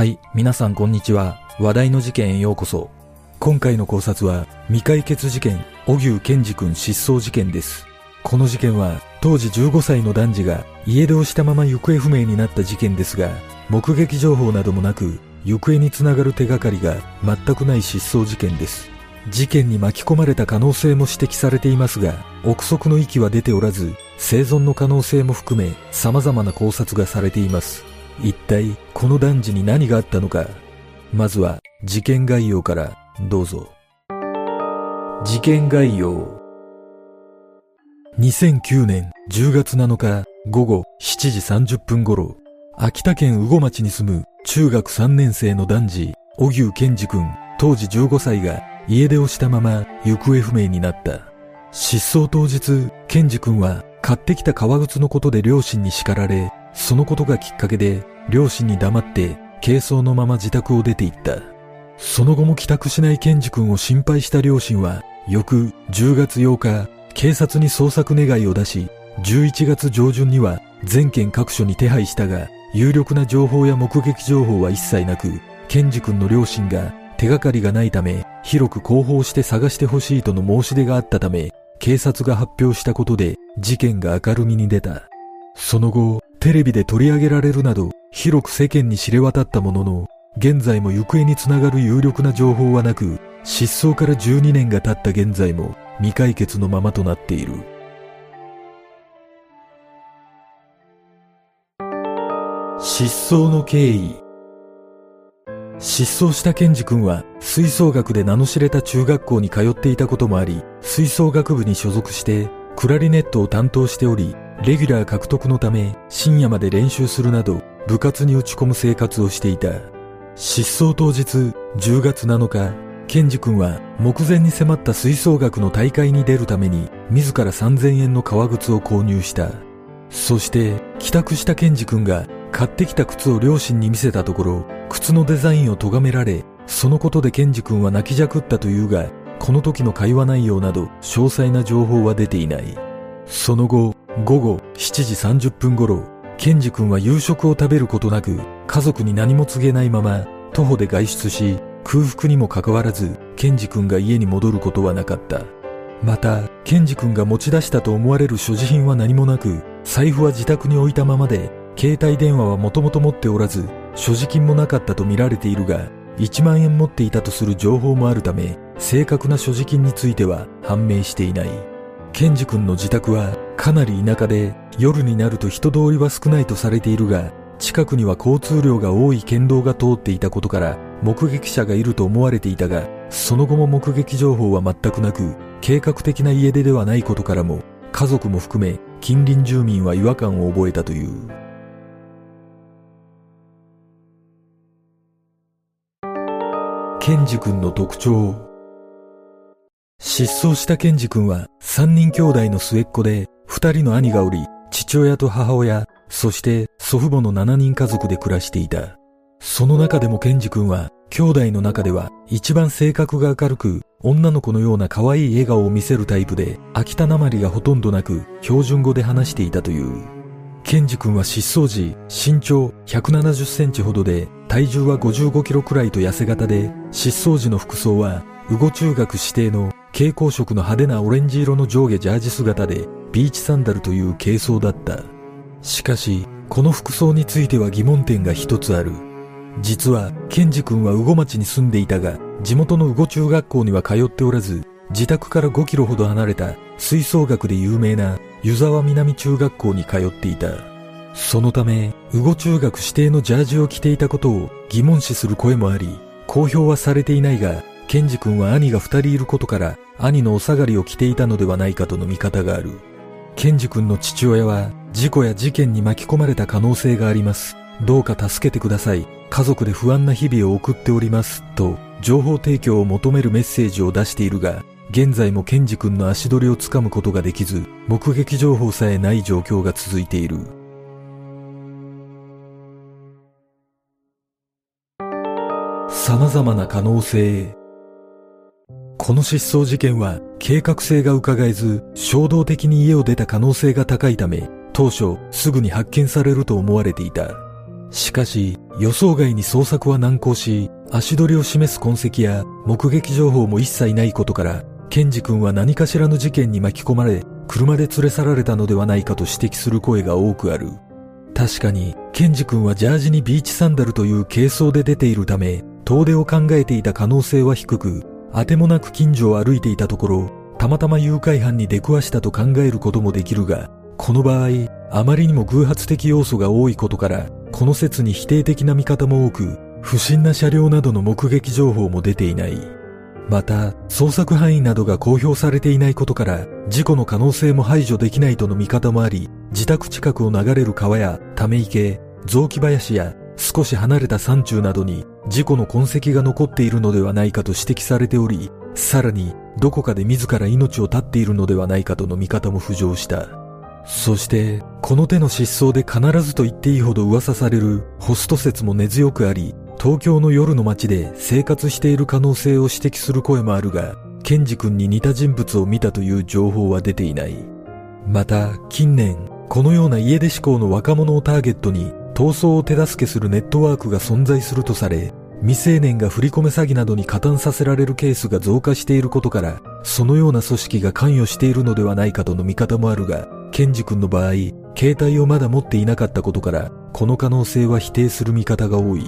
はい、皆さんこんにちは。話題の事件へようこそ。今回の考察は、未解決事件、小牛健二君失踪事件です。この事件は、当時15歳の男児が家出をしたまま行方不明になった事件ですが、目撃情報などもなく、行方につながる手がかりが全くない失踪事件です。事件に巻き込まれた可能性も指摘されていますが、憶測の域は出ておらず、生存の可能性も含め様々な考察がされています。一体この男児に何があったのか？まずは事件概要からどうぞ。事件概要。2009年10月7日午後7時30分頃、秋田県羽後町に住む中学3年生の男児、小牛健二君、当時15歳が家出をしたまま行方不明になった。失踪当日、健二君は買ってきた革靴のことで両親に叱られ、そのことがきっかけで両親に黙って軽装のまま自宅を出て行った。その後も帰宅しない健二君を心配した両親は、翌10月8日、警察に捜索願いを出し、11月上旬には全県各所に手配したが、有力な情報や目撃情報は一切なく、健二君の両親が手がかりがないため、広く広報して探してほしいとの申し出があったため、警察が発表したことで事件が明るみに出た。その後、テレビで取り上げられるなど、広く世間に知れ渡ったものの、現在も行方につながる有力な情報はなく、失踪から12年が経った現在も未解決のままとなっている。失踪の経緯失踪したケンジ君は吹奏楽で名の知れた中学校に通っていたこともあり、吹奏楽部に所属してクラリネットを担当しており、レギュラー獲得のため深夜まで練習するなど部活に打ち込む生活をしていた。失踪当日10月7日、ケンジ君は目前に迫った吹奏楽の大会に出るために自ら3000円の革靴を購入した。そして帰宅したケンジ君が買ってきた靴を両親に見せたところ、靴のデザインを咎められ、そのことでケンジ君は泣きじゃくったというが、この時の会話内容など詳細な情報は出ていない。その後、午後7時30分頃、ケンジ君は夕食を食べることなく、家族に何も告げないまま、徒歩で外出し、空腹にもかかわらず、ケンジ君が家に戻ることはなかった。また、ケンジ君が持ち出したと思われる所持品は何もなく、財布は自宅に置いたままで、携帯電話はもともと持っておらず、所持金もなかったと見られているが、1万円持っていたとする情報もあるため、正確な所持金については判明していない。ケンジ君の自宅はかなり田舎で、夜になると人通りは少ないとされているが、近くには交通量が多い県道が通っていたことから、目撃者がいると思われていたが、その後も目撃情報は全くなく、計画的な家出ではないことからも、家族も含め近隣住民は違和感を覚えたという。ケンジ君の特徴失踪したケンジ君は三人兄弟の末っ子で二人の兄がおり父親と母親そして祖父母の7人家族で暮らしていた。その中でもケンジ君は兄弟の中では一番性格が明るく女の子のような可愛い笑顔を見せるタイプで秋田なまりがほとんどなく標準語で話していたという。ケンジ君は失踪時身長170センチほどで体重は55キロくらいと痩せ型で失踪時の服装は羽後中学指定の蛍光色の派手なオレンジ色の上下ジャージ姿でビーチサンダルという軽装だったしかしこの服装については疑問点が一つある実はケンジ君は羽後町に住んでいたが地元の羽後中学校には通っておらず自宅から5キロほど離れた吹奏楽で有名な湯沢南中学校に通っていた。そのため、羽後中学指定のジャージを着ていたことを疑問視する声もあり、公表はされていないが、ケンジ君は兄が二人いることから、兄のお下がりを着ていたのではないかとの見方がある。ケンジ君の父親は、事故や事件に巻き込まれた可能性があります。どうか助けてください。家族で不安な日々を送っております。と、情報提供を求めるメッセージを出しているが、現在もケンジ君の足取りをつかむことができず、目撃情報さえない状況が続いている。様々な可能性。この失踪事件は計画性が伺えず、衝動的に家を出た可能性が高いため、当初すぐに発見されると思われていた。しかし、予想外に捜索は難航し、足取りを示す痕跡や目撃情報も一切ないことから、ケンジ君は何かしらの事件に巻き込まれ、車で連れ去られたのではないかと指摘する声が多くある。確かに、ケンジ君はジャージにビーチサンダルという軽装で出ているため、遠出を考えていた可能性は低く、あてもなく近所を歩いていたところ、たまたま誘拐犯に出くわしたと考えることもできるが、この場合、あまりにも偶発的要素が多いことから、この説に否定的な見方も多く、不審な車両などの目撃情報も出ていない。また、捜索範囲などが公表されていないことから、事故の可能性も排除できないとの見方もあり、自宅近くを流れる川やため池、雑木林や少し離れた山中などに事故の痕跡が残っているのではないかと指摘されており、さらにどこかで自ら命を絶っているのではないかとの見方も浮上した。そして、この手の失踪で必ずと言っていいほど噂されるホスト説も根強くあり、東京の夜の街で生活している可能性を指摘する声もあるが、ケンジ君に似た人物を見たという情報は出ていない。また、近年、このような家出志向の若者をターゲットに逃走を手助けするネットワークが存在するとされ、未成年が振り込め詐欺などに加担させられるケースが増加していることから、そのような組織が関与しているのではないかとの見方もあるが、ケンジ君の場合、携帯をまだ持っていなかったことから、この可能性は否定する見方が多い。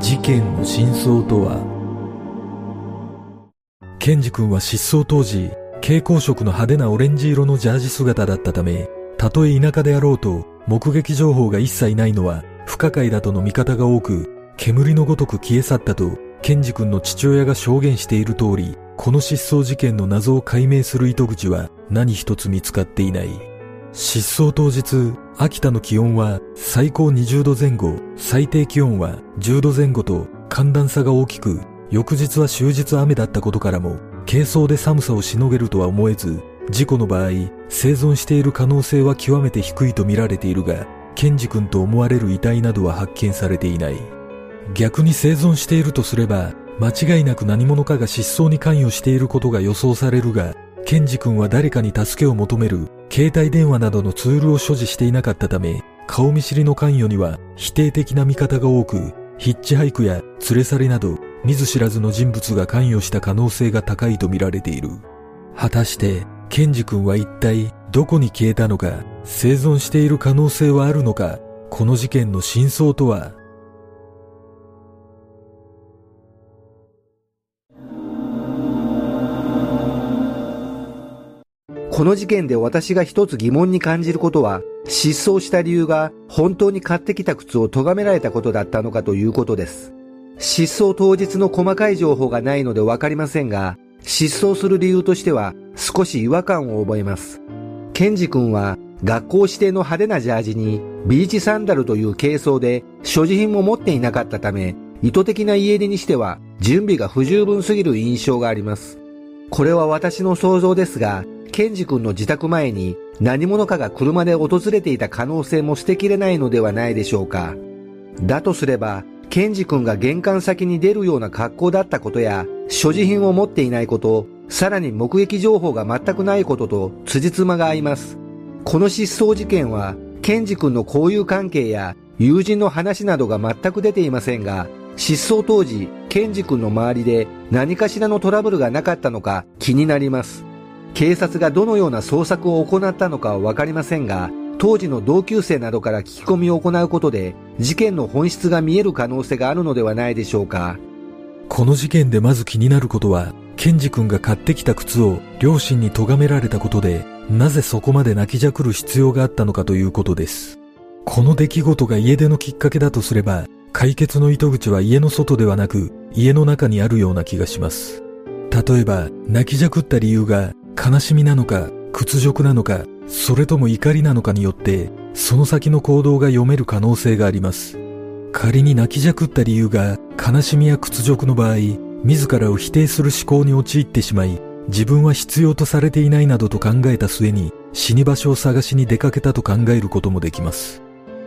事件の真相とは？ケンジ君は失踪当時、蛍光色の派手なオレンジ色のジャージ姿だったため、たとえ田舎であろうと、目撃情報が一切ないのは不可解だとの見方が多く、煙のごとく消え去ったと、ケンジ君の父親が証言している通り、この失踪事件の謎を解明する糸口は何一つ見つかっていない。失踪当日、秋田の気温は最高20度前後、最低気温は10度前後と寒暖差が大きく、翌日は終日雨だったことからも、軽装で寒さをしのげるとは思えず、事故の場合、生存している可能性は極めて低いと見られているが、ケンジ君と思われる遺体などは発見されていない。逆に生存しているとすれば、間違いなく何者かが失踪に関与していることが予想されるが、ケンジ君は誰かに助けを求める携帯電話などのツールを所持していなかったため、顔見知りの関与には否定的な見方が多く、ヒッチハイクや連れ去りなど見ず知らずの人物が関与した可能性が高いと見られている。果たして、ケンジ君は一体どこに消えたのか、生存している可能性はあるのか、この事件の真相とは？この事件で私が一つ疑問に感じることは、失踪した理由が本当に買ってきた靴を咎められたことだったのかということです。失踪当日の細かい情報がないのでわかりませんが、失踪する理由としては少し違和感を覚えます。ケンジ君は学校指定の派手なジャージにビーチサンダルという軽装で所持品も持っていなかったため、意図的な家出にしては準備が不十分すぎる印象があります。これは私の想像ですが、ケンジ君の自宅前に何者かが車で訪れていた可能性も捨てきれないのではないでしょうか。だとすれば、ケンジ君が玄関先に出るような格好だったことや、所持品を持っていないこと、さらに目撃情報が全くないことと辻褄が合います。この失踪事件は、ケンジ君の交友関係や友人の話などが全く出ていませんが、失踪当時、ケンジ君の周りで何かしらのトラブルがなかったのか気になります。警察がどのような捜索を行ったのかはわかりませんが、当時の同級生などから聞き込みを行うことで、事件の本質が見える可能性があるのではないでしょうか。この事件でまず気になることは、ケンジ君が買ってきた靴を両親に咎められたことで、なぜそこまで泣きじゃくる必要があったのかということです。この出来事が家出のきっかけだとすれば、解決の糸口は家の外ではなく、家の中にあるような気がします。例えば、泣きじゃくった理由が悲しみなのか、屈辱なのか、それとも怒りなのかによって、その先の行動が読める可能性があります。仮に泣きじゃくった理由が悲しみや屈辱の場合、自らを否定する思考に陥ってしまい、自分は必要とされていないなどと考えた末に死に場所を探しに出かけたと考えることもできます。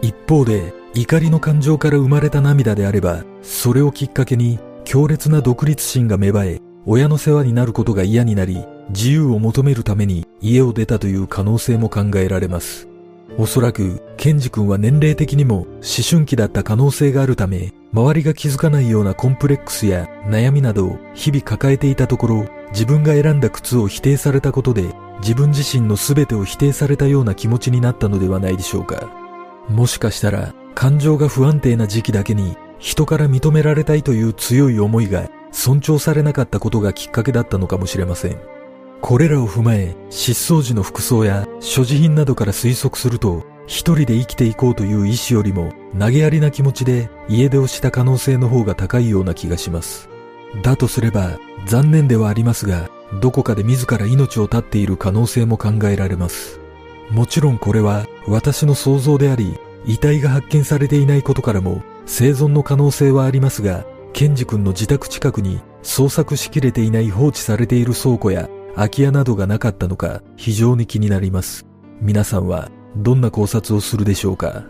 一方で、怒りの感情から生まれた涙であれば、それをきっかけに強烈な独立心が芽生え、親の世話になることが嫌になり、自由を求めるために家を出たという可能性も考えられます。おそらく、ケンジ君は年齢的にも思春期だった可能性があるため、周りが気づかないようなコンプレックスや悩みなどを日々抱えていたところ、自分が選んだ靴を否定されたことで、自分自身の全てを否定されたような気持ちになったのではないでしょうか。もしかしたら、感情が不安定な時期だけに、人から認められたいという強い思いが尊重されなかったことがきっかけだったのかもしれません。これらを踏まえ、失踪時の服装や所持品などから推測すると、一人で生きていこうという意志よりも、投げやりな気持ちで家出をした可能性の方が高いような気がします。だとすれば、残念ではありますが、どこかで自ら命を絶っている可能性も考えられます。もちろんこれは私の想像であり、遺体が発見されていないことからも生存の可能性はありますが、ケンジ君の自宅近くに捜索しきれていない放置されている倉庫や空き家などがなかったのか非常に気になります。皆さんはどんな考察をするでしょうか？